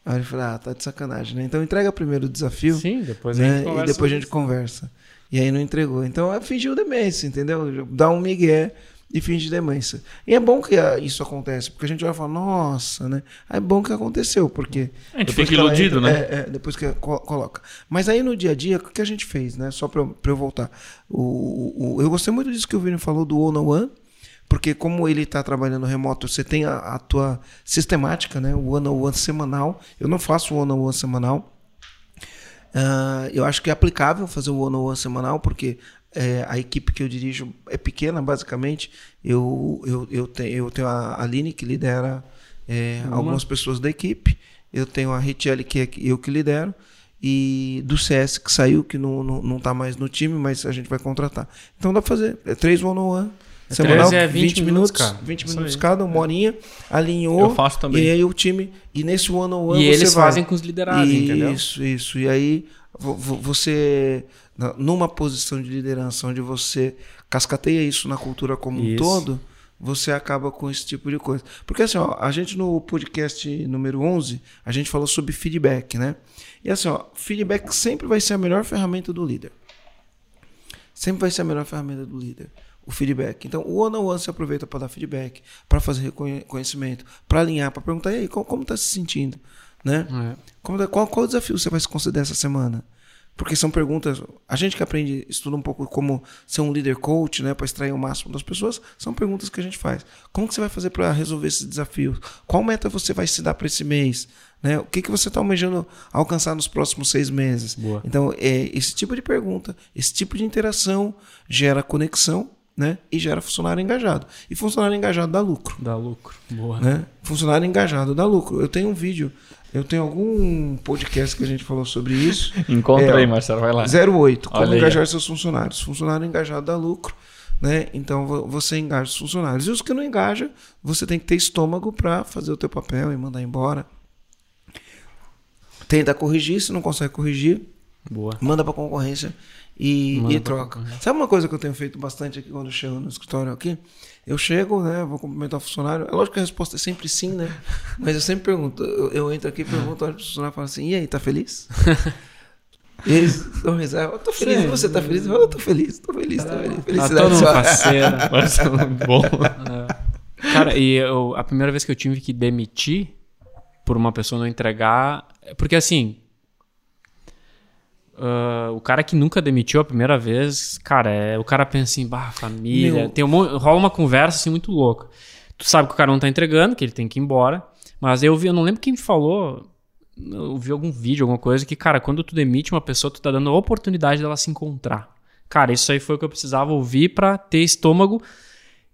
Aí eu falei, ah, tá de sacanagem, né? Então entrega primeiro o desafio Sim, depois a né? gente E conversa. depois a gente conversa. E aí não entregou. Então é fingir demência, entendeu? Dá um migué e finge demência. E é bom que ah, isso acontece, porque a gente vai falar, nossa, né? É bom que aconteceu, porque. A gente fica iludido, entra- né? É, é, depois que co- coloca. Mas aí no dia a dia, o que a gente fez, né? Só pra eu, voltar. O, o- eu gostei muito disso que o Vini falou do One on One. Porque como ele está trabalhando remoto, você tem a, a tua sistemática, né? O one on one semanal. Eu não faço o one on one semanal. Ah, eu acho que é aplicável fazer o one on one semanal, porque é, a equipe que eu dirijo é pequena, basicamente. Eu, eu, eu, te, eu tenho a Aline, que lidera é, algumas pessoas da equipe. Eu tenho a Richelle, que é eu que lidero. E do CS, que saiu, que não, não, não tá mais no time, mas a gente vai contratar. Então dá pra fazer. É três one on one. É Semanal, é 20, 20 minutos, cara. 20 Isso minutos cada, uma horinha, alinhou. Eu faço também. E aí o time, e nesse one on one E eles vai. fazem com os liderados, entendeu? Isso, isso. E aí você, numa posição de liderança, onde você cascateia isso na cultura como um Isso. todo, você acaba com esse tipo de coisa. Porque assim, ó, a gente no podcast número 11, a gente falou sobre feedback, né? E assim, ó, feedback sempre vai ser a melhor ferramenta do líder. Sempre vai ser a melhor ferramenta do líder. O feedback. Então, o one on one se aproveita para dar feedback, para fazer reconhecimento, para alinhar, para perguntar, e aí, como, como tá se sentindo? Né? É. Como qual, qual desafio você vai se conceder essa semana? Porque são perguntas. A gente que aprende, estuda um pouco como ser um líder coach, né, para extrair o máximo das pessoas, são perguntas que a gente faz. Como que você vai fazer para resolver esses desafios? Qual meta você vai se dar para esse mês? Né? O que, que você está almejando alcançar nos próximos seis meses? Boa. Então, é, esse tipo de pergunta, esse tipo de interação gera conexão né, e gera funcionário engajado. E funcionário engajado dá lucro Dá lucro. Boa. né? Funcionário engajado dá lucro. Eu tenho um vídeo, eu tenho algum podcast que a gente falou sobre isso. <laughs> Encontra É, aí, Marcelo, vai lá. 08, como Olha aí, engajar ó. seus funcionários. Funcionário engajado dá lucro, né? Então vo- você engaja os funcionários. E os que não engajam, você tem que ter estômago para fazer o teu papel e mandar embora. Tenta corrigir, se não consegue corrigir, Boa. manda para concorrência e, e troca. Sabe uma coisa que eu tenho feito bastante aqui quando chego no escritório aqui? Eu chego, né? Vou cumprimentar o funcionário. É lógico que a resposta é sempre sim, né? Mas eu sempre pergunto. Eu, eu entro aqui e pergunto, olho pro funcionário e falo assim: e aí, tá feliz? E <laughs> eles dão risada. Eu tô feliz. Sim. Você tá feliz? Eu falo, Eu tô feliz, tô feliz, tô feliz. Tá Felicidade todo mundo só. faceiro. <laughs> Marcelo, bom. É. Cara, e eu, a primeira vez que eu tive que demitir por uma pessoa não entregar. Porque assim. Ah, o cara que nunca demitiu a primeira vez, cara, é, o cara pensa assim, bah, família. Meu. Tem um, rola uma conversa assim muito louca. Tu sabe que o cara não tá entregando, que ele tem que ir embora. Mas eu vi, eu não lembro quem me falou. Eu vi algum vídeo, alguma coisa, que, cara, quando tu demite uma pessoa, tu tá dando a oportunidade dela se encontrar. Cara, isso aí foi o que eu precisava ouvir pra ter estômago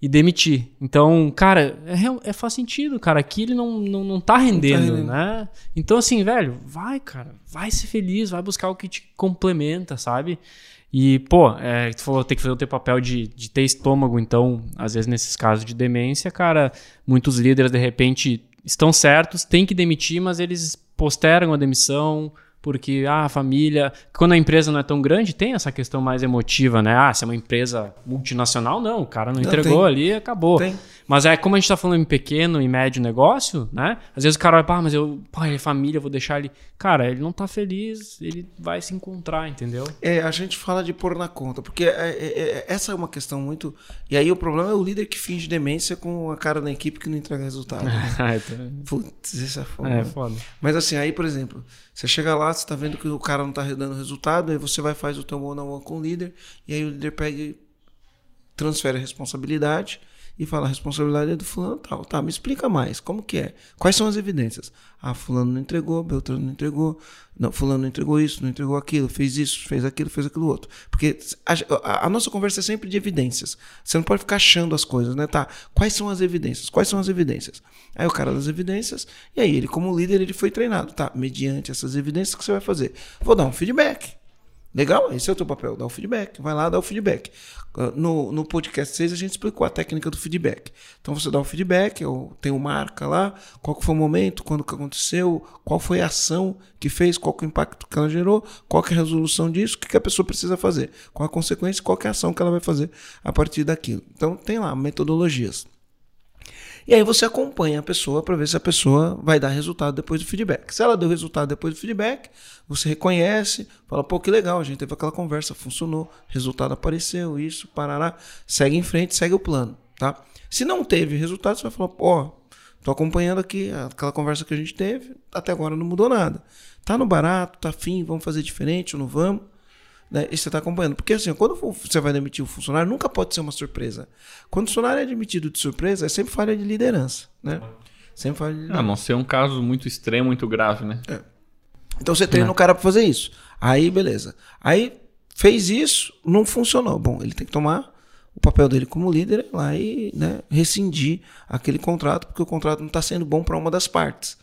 e demitir. Então, cara, é, é, faz sentido, cara. Aqui ele não, não, não tá rendendo, rendendo. né? Então, assim, velho, vai, cara. Vai ser feliz, vai buscar o que te complementa, sabe? E, pô, é, tu falou tem que fazer o teu papel de, de ter estômago. Então, às vezes, nesses casos de demência, cara, muitos líderes, de repente, estão certos, tem que demitir, mas eles postergam a demissão porque ah, a família. Quando a empresa não é tão grande, tem essa questão mais emotiva, né? Ah, se é uma empresa multinacional, não, o cara não, Não, entregou tem. ali acabou. Tem. Mas é como a gente tá falando em pequeno e médio negócio, né? Às vezes o cara vai, pá, mas eu, pá, ele é família, vou deixar ele. Cara, ele não tá feliz, ele vai se encontrar, entendeu? É, a gente fala de pôr na conta, porque é- é- é- essa é uma questão muito. E aí o problema é o líder que finge demência com a cara da equipe que não entrega resultado. <laughs> né? Putz, isso é foda. é foda. Mas assim, aí, por exemplo, você chega lá, você tá vendo que o cara não tá dando resultado, aí você vai faz o teu one on one com o líder, e aí o líder pega e transfere a responsabilidade e fala, a responsabilidade é do fulano tal. Tá, me explica mais, como que é? Quais são as evidências? Ah, fulano não entregou, Beltrano não entregou, não, fulano não entregou isso, não entregou aquilo, fez isso, fez aquilo, fez aquilo outro. Porque a, a, a nossa conversa é sempre de evidências. Você não pode ficar achando as coisas, né? Tá, quais são as evidências? Quais são as evidências? Aí o cara das evidências, e aí ele como líder, ele foi treinado. Tá, mediante essas evidências, que você vai fazer? Vou dar um feedback. Legal? Esse é o teu papel, dar o feedback. Vai lá, dá o feedback. Ah, no, no podcast 6 a gente explicou a técnica do feedback. Então você dá o feedback, tem o marca lá, qual que foi o momento, quando que aconteceu, qual foi a ação que fez, qual que é o impacto que ela gerou, qual que é a resolução disso, o que, que a pessoa precisa fazer, qual a consequência, qual que é a ação que ela vai fazer a partir daquilo. Então tem lá metodologias. E aí você acompanha a pessoa para ver se a pessoa vai dar resultado depois do feedback. Se ela deu resultado depois do feedback, você reconhece, fala, pô, que legal, a gente teve aquela conversa, funcionou, resultado apareceu, isso, parará, segue em frente, segue o plano, tá? Se não teve resultado, você vai falar, pô, tô acompanhando aqui aquela conversa que a gente teve, até agora não mudou nada. Tá no barato, tá fim, vamos fazer diferente ou não vamos? Né? E você está acompanhando. Porque assim, quando você vai demitir o um funcionário, nunca pode ser uma surpresa. Quando o funcionário é demitido de surpresa, é sempre falha de liderança. Né? Sempre falha de ah, liderança. A não ser um caso muito extremo, muito grave, né? É. Então você treina é. o cara para fazer isso. Aí, beleza. Aí fez isso, não funcionou. Bom, ele tem que tomar o papel dele como líder lá e né, rescindir aquele contrato, porque o contrato não está sendo bom para uma das partes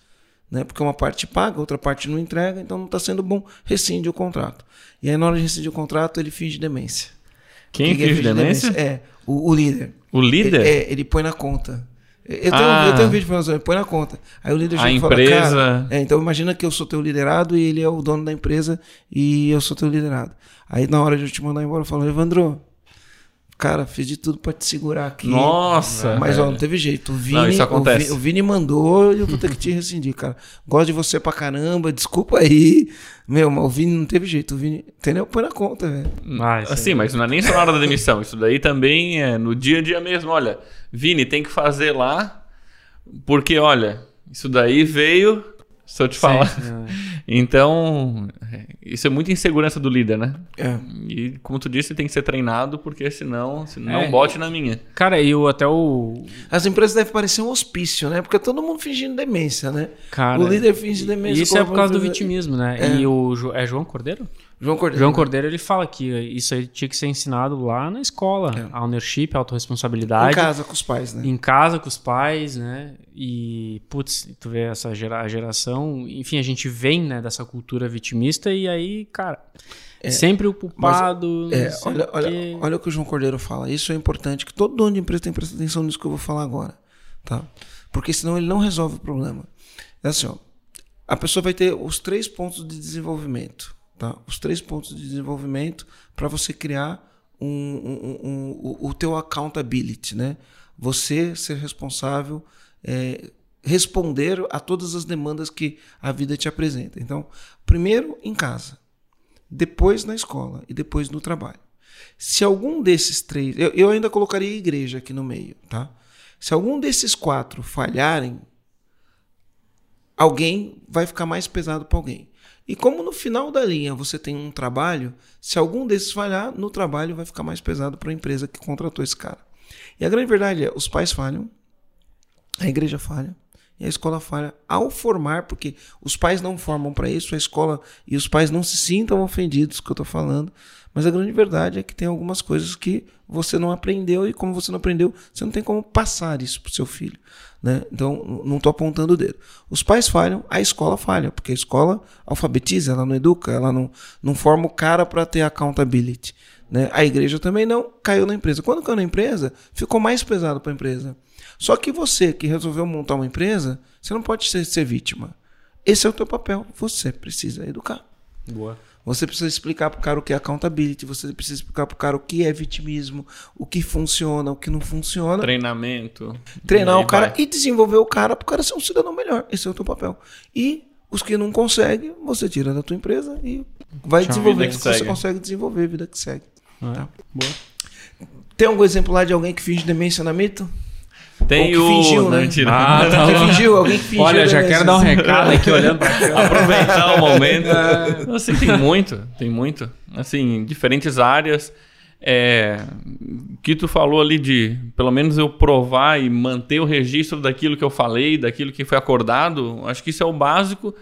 né? Porque uma parte paga, outra parte não entrega, então não está sendo bom, rescinde o contrato. E aí na hora de rescindir o contrato, ele finge demência. Quem que finge demência? demência? É, o, o, líder. O líder? Ele, é, ele põe na conta. Eu tenho, ah. eu tenho um vídeo falando assim, põe na conta. Aí o líder já empresa... fala, é, então imagina que eu sou teu liderado e ele é o dono da empresa e eu sou teu liderado. Aí na hora de eu te mandar embora, eu falo, Evandro, Cara, fiz de tudo para te segurar aqui. Nossa! Mas ó, não teve jeito. O Vini, não, isso acontece. O Vini, o Vini mandou e eu vou ter que te rescindir, cara. Gosto de você pra caramba, desculpa aí. Meu, mas o Vini não teve jeito. O Vini, entendeu? Põe na conta, velho. Ah, assim, mas não é nem só na hora da demissão. Isso daí também é no dia a dia mesmo. Olha, Vini, tem que fazer lá, porque, olha, isso daí veio se eu te falar. Sim, é. Então, isso é muita insegurança do líder, né? É. E como tu disse, tem que ser treinado, porque senão, senão é. bote na minha. Cara, e o, até o. As empresas devem parecer um hospício, né? Porque todo mundo fingindo demência, né? Cara, o líder finge demência. Isso é por causa do vitimismo, né? É. E o. É João Cordeiro? João Cordeiro. João Cordeiro ele fala que isso aí tinha que ser ensinado lá na escola. É. A ownership, a autorresponsabilidade. Em casa com os pais, né? Em casa com os pais, né? E, putz, tu vê essa gera, geração. Enfim, a gente vem né, dessa cultura vitimista e aí, cara. É, sempre o culpado. Mas, é, olha, olha, olha o que o João Cordeiro fala. Isso é importante, que todo dono de empresa tem que prestar atenção nisso que eu vou falar agora. Tá? Porque senão ele não resolve o problema. É assim, ó, a pessoa vai ter os três pontos de desenvolvimento Tá? Os três pontos de desenvolvimento para você criar um, um, um, o, o teu accountability, né? Você ser responsável, é, responder a todas as demandas que a vida te apresenta. Então, primeiro em casa, depois na escola e depois no trabalho. Se algum desses três, eu, eu ainda colocaria igreja aqui no meio, tá? Se algum desses quatro falharem, alguém vai ficar mais pesado para alguém. E como no final da linha você tem um trabalho, se algum desses falhar, no trabalho vai ficar mais pesado para a empresa que contratou esse cara. E a grande verdade é, os pais falham, a igreja falha, e a escola falha ao formar, porque os pais não formam para isso, a escola e os pais não se sintam ofendidos que eu estou falando, mas a grande verdade é que tem algumas coisas que você não aprendeu e como você não aprendeu, você não tem como passar isso para o seu filho. Né? Então, não estou apontando o dedo. Os pais falham, a escola falha, porque a escola alfabetiza, ela não educa, ela não, não forma o cara para ter accountability. Né? A igreja também não caiu na empresa. Quando caiu na empresa, ficou mais pesado para a empresa. Só que você que resolveu montar uma empresa, você não pode ser, ser vítima. Esse é o teu papel. Você precisa educar. Boa. Você precisa explicar para o cara o que é accountability, você precisa explicar para o cara o que é vitimismo, o que funciona, o que não funciona. Treinamento. Treinar o cara vai. e desenvolver o cara para o cara ser um cidadão melhor. Esse é o teu papel. E os que não conseguem, você tira da tua empresa e vai Tchau, desenvolver. Que que você consegue desenvolver, vida que segue. Ah, tá? Boa. Tem algum exemplo lá de alguém que finge demência na mito? Tem o. Fingiu, né? Mentira. Ah, tá que fingiu, alguém que fingiu. Olha, já quero dar um recado aqui olhando pra <laughs> Aproveitar o momento. É. Assim, tem muito, tem muito. Assim, diferentes áreas. é, que tu falou ali de, pelo menos eu provar e manter o registro daquilo que eu falei, daquilo que foi acordado, acho que isso é o básico.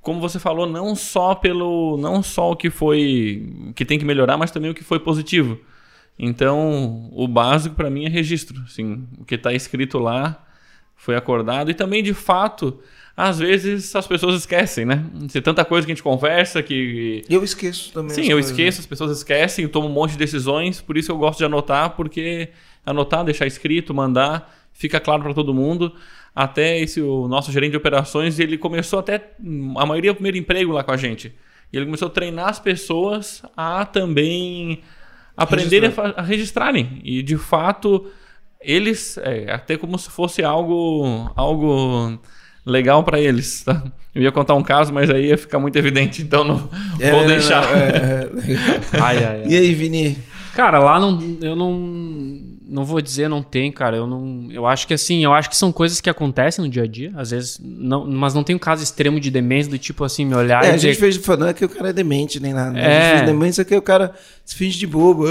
Como você falou, não só pelo, não só o que foi, que tem que melhorar, mas também o que foi positivo. Então, o básico para mim é registro, assim, o que está escrito lá foi acordado e também de fato às vezes as pessoas esquecem, né? Se tanta coisa que a gente conversa que. Eu esqueço também. Sim, eu coisas. esqueço, as pessoas esquecem, eu tomo um monte de decisões, por isso eu gosto de anotar, porque anotar, deixar escrito, mandar, fica claro para todo mundo. Até esse o nosso gerente de operações, ele começou até. A maioria é o primeiro emprego lá com a gente. E ele começou a treinar as pessoas a também aprenderem Registrar. a, a registrarem. E de fato, eles. É, até como se fosse algo. algo legal para eles, tá? Eu ia contar um caso, mas aí ia ficar muito evidente, então não é, vou deixar. Não, é, é. <laughs> ai, ai, ai. E aí, Vini? Cara, lá não, eu não não vou dizer não tem, cara. Eu não, eu acho que assim, eu acho que são coisas que acontecem no dia a dia, às vezes, não, mas não tem um caso extremo de demência do tipo assim, me olhar é, e a gente fez falando é que o cara é demente nem nada. É. A gente fez demência que o cara se finge de bobo.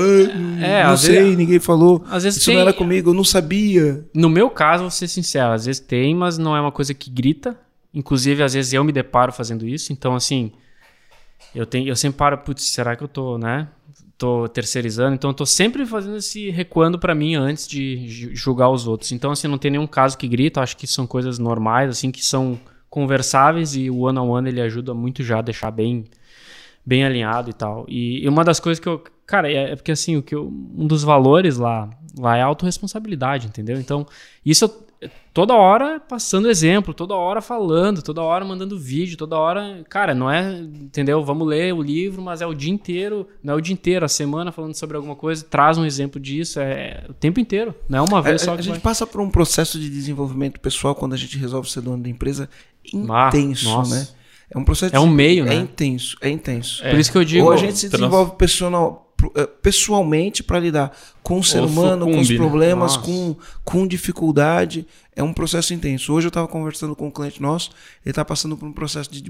É, não sei, vezes, ninguém falou. Às vezes Isso tem, não era comigo, eu não sabia. No meu caso, vou ser sincero, às vezes tem, mas não é uma coisa que grita. Inclusive, às vezes eu me deparo fazendo isso, então assim, eu tenho, eu sempre paro, putz, será que eu tô, né? Tô terceirizando, então eu tô sempre fazendo esse recuando para mim antes de julgar os outros. Então assim, não tem nenhum caso que grita, acho que são coisas normais assim que são conversáveis e o one on one ele ajuda muito já a deixar bem bem alinhado e tal. E, e uma das coisas que eu, cara, é, é porque assim, o que eu, um dos valores lá lá é a autorresponsabilidade, entendeu? Então, isso eu, toda hora passando exemplo, toda hora falando, toda hora mandando vídeo, toda hora. Cara, não é, entendeu? Vamos ler o livro, mas é o dia inteiro, não é o dia inteiro, a semana falando sobre alguma coisa, traz um exemplo disso, é o tempo inteiro, não é uma vez é, só. A, a gente vai. passa por um processo de desenvolvimento pessoal quando a gente resolve ser dono da empresa intenso, ah, né? É um processo. É um meio, é né? É intenso, é intenso. É. Por isso que eu digo. Ou a gente se desenvolve personal, eh, pessoalmente para lidar com o ser humano, sucumbe, com os né? problemas, com, com dificuldade. É um processo intenso. Hoje eu estava conversando com um cliente nosso, ele está passando por um processo de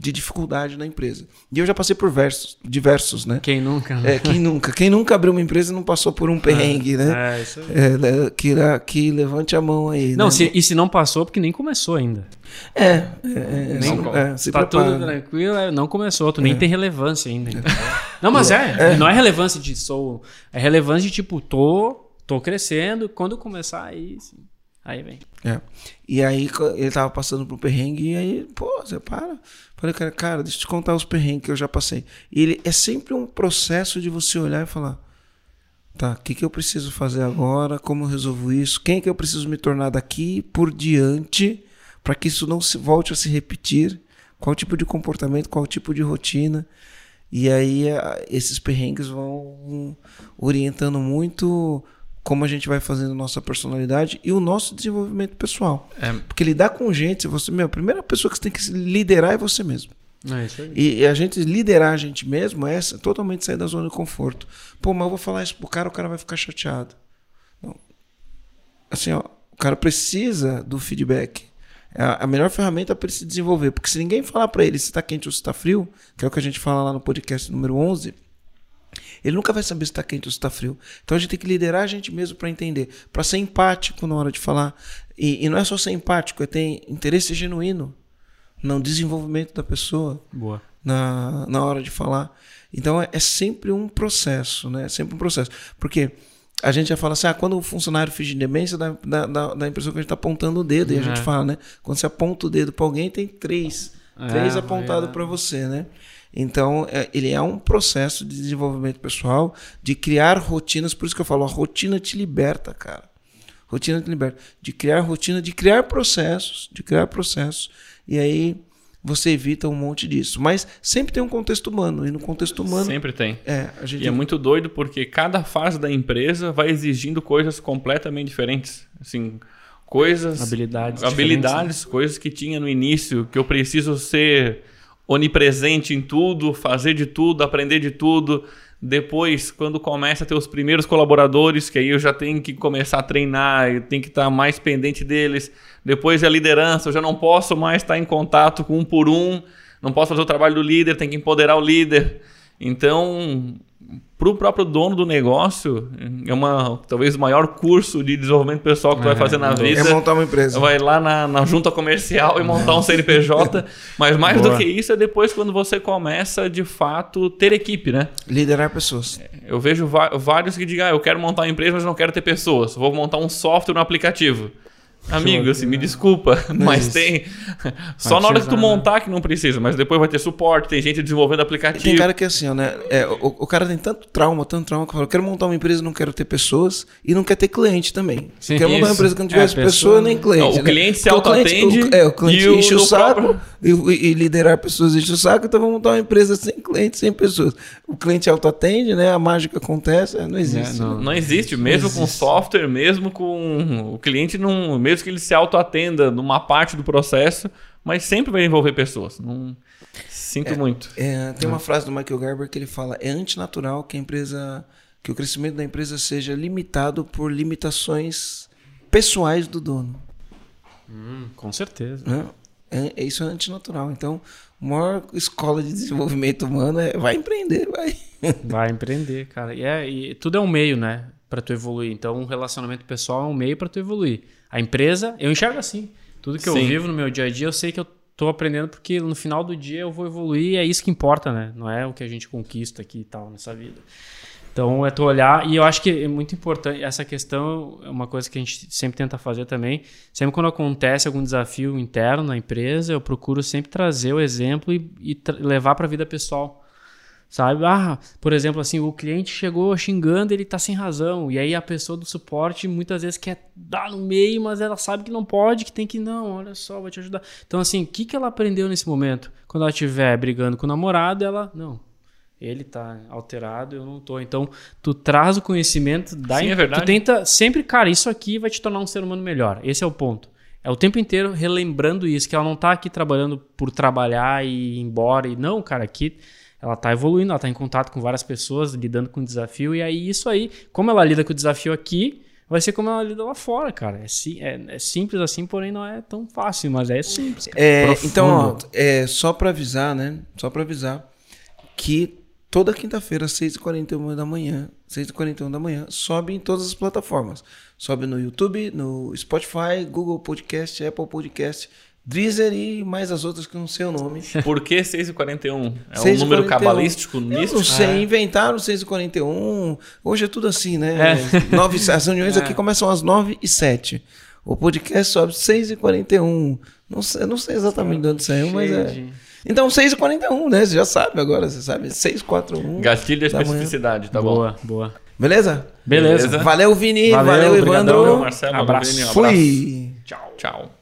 de dificuldade na empresa. E eu já passei por versos, diversos, né? Quem nunca? É, quem nunca? Quem nunca abriu uma empresa e não passou por um é, perrengue, é, né? É, isso aí. É, que, que levante a mão aí. Não, né? se, e se não passou, porque nem começou ainda. É, é, é nem, não, é se tá prepara. tudo tranquilo, é, não começou, tu nem tem relevância ainda. Não, mas é, não é relevância de sou, é relevância de tipo, tô, tô crescendo, quando começar aí, sim. Aí vem. É. E aí ele tava passando um perrengue e aí, pô, você para. Falei, cara, cara, deixa eu te contar os perrengues que eu já passei. E ele é sempre um processo de você olhar e falar: tá, o que, que eu preciso fazer agora? Como eu resolvo isso? Quem é que eu preciso me tornar daqui por diante para que isso não se volte a se repetir? Qual tipo de comportamento, qual tipo de rotina? E aí esses perrengues vão orientando muito como a gente vai fazendo nossa personalidade e o nosso desenvolvimento pessoal. É. Porque lidar com gente, você, meu, a primeira pessoa que você tem que liderar é você mesmo. É isso aí. E, e a gente liderar a gente mesmo é totalmente sair da zona de conforto. Pô, mas eu vou falar isso pro cara, o cara vai ficar chateado. Não. Assim, ó, o cara precisa do feedback. É a melhor ferramenta para ele se desenvolver. Porque se ninguém falar para ele se está quente ou se está frio, que é o que a gente fala lá no podcast número 11, ele nunca vai saber se está quente ou se está frio. Então a gente tem que liderar a gente mesmo para entender, para ser empático na hora de falar. E, e, não é só ser empático, é ter interesse genuíno no desenvolvimento da pessoa. Boa. Na, na hora de falar. Então é, é sempre um processo, né? É sempre um processo. Porque a gente já fala assim, ah, quando o funcionário finge demência, dá, dá, dá, dá a impressão que a gente está apontando o dedo. É. E a gente é. fala, né? Quando você aponta o dedo para alguém, tem três. É, três apontados é. para você, né? Então, é, ele é um processo de desenvolvimento pessoal, de criar rotinas, por isso que eu falo, a rotina te liberta, cara. Rotina te liberta. De criar rotina, de criar processos, de criar processos. E aí você evita um monte disso. Mas sempre tem um contexto humano. E no contexto humano. Sempre tem. É, a gente... E é muito doido porque cada fase da empresa vai exigindo coisas completamente diferentes. Assim, coisas. Habilidades. Habilidades, coisas que tinha no início, que eu preciso ser onipresente em tudo, fazer de tudo, aprender de tudo. Depois, quando começa a ter os primeiros colaboradores, que aí eu já tenho que começar a treinar, eu tenho que estar mais pendente deles. Depois é a liderança, eu já não posso mais estar em contato com um por um, não posso fazer o trabalho do líder, tenho que empoderar o líder. Então, para o próprio dono do negócio, é uma talvez o maior curso de desenvolvimento pessoal que tu vai fazer na vida. É montar uma empresa. Vai lá na, na junta comercial e montar um CNPJ. <laughs> Mas mais Boa. do que isso é depois quando você começa de fato ter equipe, né? Liderar pessoas. Eu vejo vários que digam, ah, eu quero montar uma empresa, mas não quero ter pessoas. Vou montar um software no aplicativo. Amigo, assim, me desculpa, <laughs> mas tem. Só na hora que tu né? montar que não precisa, mas depois vai ter suporte, tem gente desenvolvendo aplicativo. Tem cara que é assim, ó, né? É, o, o cara tem tanto trauma, tanto trauma, que fala, eu quero montar uma empresa, não quero ter pessoas e não quer ter cliente também. Sim, quer montar uma empresa que não É, tivesse pessoa, pessoa, nem né? cliente. Não, o né? cliente se autoatende o- É, o cliente e o enche o saco e, e- e liderar pessoas enche o saco, então vamos montar uma empresa sem cliente, sem pessoas. O cliente autoatende, né? A mágica acontece, é, não existe. É, não. Não existe, mesmo com software, mesmo com o cliente não, mesmo que ele se autoatenda numa parte do processo, mas sempre vai envolver pessoas. Não sinto muito. É, tem uma frase do Michael Gerber que ele fala: é antinatural que a empresa, que o crescimento da empresa seja limitado por limitações pessoais do dono. Hum, com certeza. né? É, é- isso é antinatural. Então, a maior escola de desenvolvimento humano é vai empreender, vai. <laughs> Vai empreender, cara. E, é, e tudo é um meio, né? Pra tu evoluir. Então, um relacionamento pessoal é um meio pra tu evoluir. A empresa, eu enxergo assim. Tudo que eu Sim. vivo no meu dia a dia, eu sei que eu tô aprendendo porque no final do dia eu vou evoluir e é isso que importa, né? Não é o que a gente conquista aqui e tal nessa vida. Então, é tu olhar, e eu acho que é muito importante, essa questão é uma coisa que a gente sempre tenta fazer também. Sempre quando acontece algum desafio interno na empresa, eu procuro sempre trazer o exemplo e, e levar para a vida pessoal. Sabe? Ah, por exemplo, assim, o cliente chegou xingando, ele tá sem razão. E aí a pessoa do suporte muitas vezes quer dar no meio, mas ela sabe que não pode, que tem que não, olha só, vou te ajudar. Então, assim, o que, que ela aprendeu nesse momento? Quando ela estiver brigando com o namorado, ela, não, ele tá alterado, eu não tô. Então, tu traz o conhecimento da Sim, é verdade. Tu tenta sempre, cara, isso aqui vai te tornar um ser humano melhor. Esse é o ponto. É o tempo inteiro relembrando isso, que ela não tá aqui trabalhando por trabalhar e ir embora. E não, cara, aqui ela tá evoluindo, ela tá em contato com várias pessoas, lidando com o desafio. E aí, isso aí, como ela lida com o desafio aqui, vai ser como ela lida lá fora, cara. É, si- é- é simples assim, porém não é tão fácil, mas é simples. É, então, ó, é, só para avisar, né? Só para avisar que toda quinta-feira, às 6h41 da manhã, 6h41 da manhã, sobe em todas as plataformas. Sobe no YouTube, no Spotify, Google Podcast, Apple Podcast, Deezer e mais as outras que eu não sei o nome. <laughs> Por que 6h41? É um 6h41. número cabalístico, Eu místico? não sei, inventaram 6h41. Hoje é tudo assim, né? É. Nove, as reuniões <laughs> aqui começam às 9 e 7 O podcast sobe 6h41. Não sei, eu não sei exatamente de onde saiu, mas Cheio é. de- Então 6h41, né? Você já sabe agora, você sabe. 641. Gatilho da especificidade, tá bom? boa, boa. Beleza? Beleza. Valeu, Vini. Valeu, Valeu, Evandro. Marcelo, Abraço. Vini, um Fui. Tchau. Tchau.